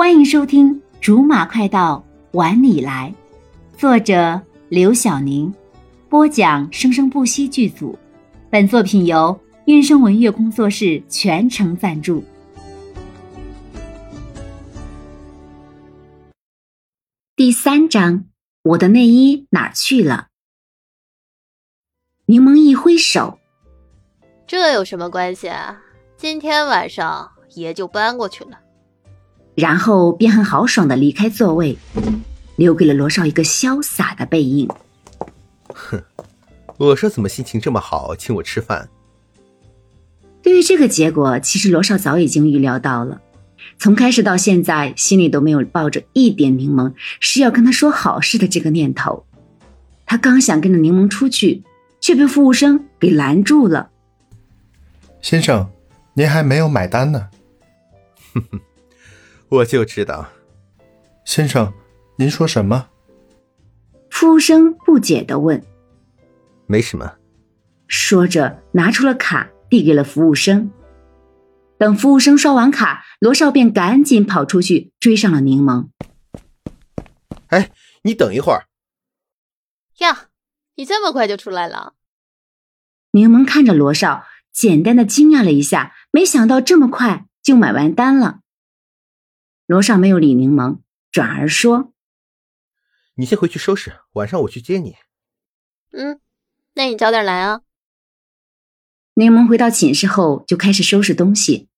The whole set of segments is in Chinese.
欢迎收听《竹马快到碗里来》，作者刘晓宁，播讲生生不息剧组。本作品由韵声文乐工作室全程赞助。第三章，我的内衣哪儿去了？柠檬一挥手，这有什么关系啊？今天晚上爷就搬过去了。然后便很豪爽的离开座位，留给了罗少一个潇洒的背影。哼，我说怎么心情这么好，请我吃饭？对于这个结果，其实罗少早已经预料到了。从开始到现在，心里都没有抱着一点柠檬是要跟他说好事的这个念头。他刚想跟着柠檬出去，却被服务生给拦住了。先生，您还没有买单呢。哼哼。我就知道，先生，您说什么？服务生不解的问。没什么。说着，拿出了卡，递给了服务生。等服务生刷完卡，罗少便赶紧跑出去追上了柠檬。哎，你等一会儿。呀，你这么快就出来了？柠檬看着罗少，简单的惊讶了一下，没想到这么快就买完单了。罗少没有理柠檬，转而说：“你先回去收拾，晚上我去接你。”“嗯，那你早点来啊。”柠檬回到寝室后就开始收拾东西，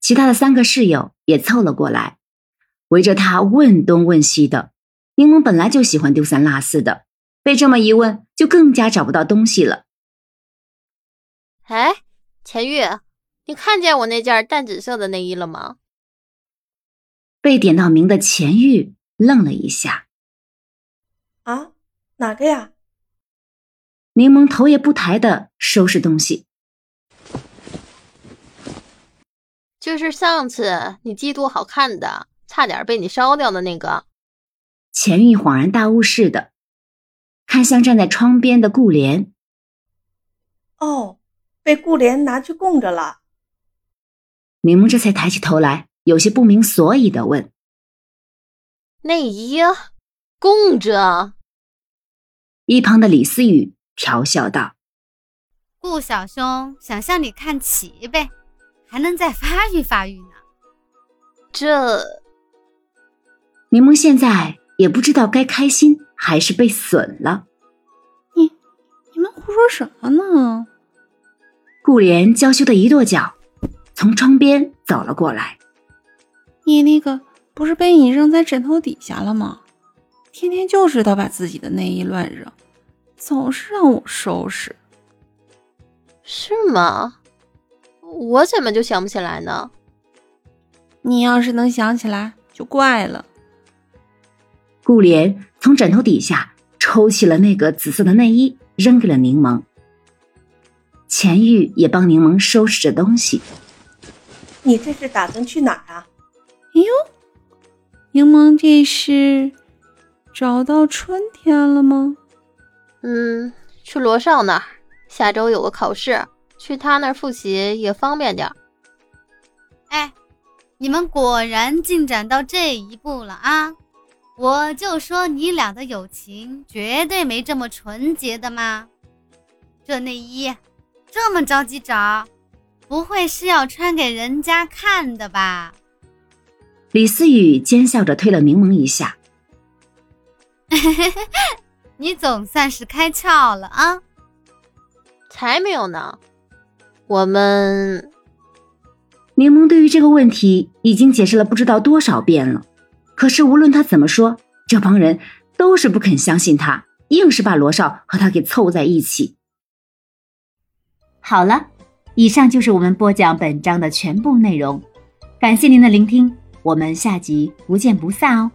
其他的三个室友也凑了过来，围着他问东问西的。柠檬本来就喜欢丢三落四的，被这么一问，就更加找不到东西了。哎，钱玉。你看见我那件淡紫色的内衣了吗？被点到名的钱玉愣了一下。啊，哪个呀？柠檬头也不抬的收拾东西。就是上次你嫉妒好看的，差点被你烧掉的那个。钱玉恍然大悟似的，看向站在窗边的顾莲。哦，被顾莲拿去供着了。柠檬这才抬起头来，有些不明所以的问：“内衣供着？”一旁的李思雨调笑道：“顾小兄想向你看齐呗，还能再发育发育呢。”这柠檬现在也不知道该开心还是被损了。你你们胡说什么呢？顾莲娇羞的一跺脚。从窗边走了过来，你那个不是被你扔在枕头底下了吗？天天就知道把自己的内衣乱扔，总是让我收拾，是吗？我怎么就想不起来呢？你要是能想起来就怪了。顾莲从枕头底下抽起了那个紫色的内衣，扔给了柠檬。钱玉也帮柠檬收拾着东西。你这是打算去哪儿啊？哎呦，柠檬这是找到春天了吗？嗯，去罗少那儿，下周有个考试，去他那儿复习也方便点儿。哎，你们果然进展到这一步了啊！我就说你俩的友情绝对没这么纯洁的嘛？这内衣这么着急找？不会是要穿给人家看的吧？李思雨奸笑着推了柠檬一下。你总算是开窍了啊！才没有呢。我们柠檬对于这个问题已经解释了不知道多少遍了，可是无论他怎么说，这帮人都是不肯相信他，硬是把罗少和他给凑在一起。好了。以上就是我们播讲本章的全部内容，感谢您的聆听，我们下集不见不散哦。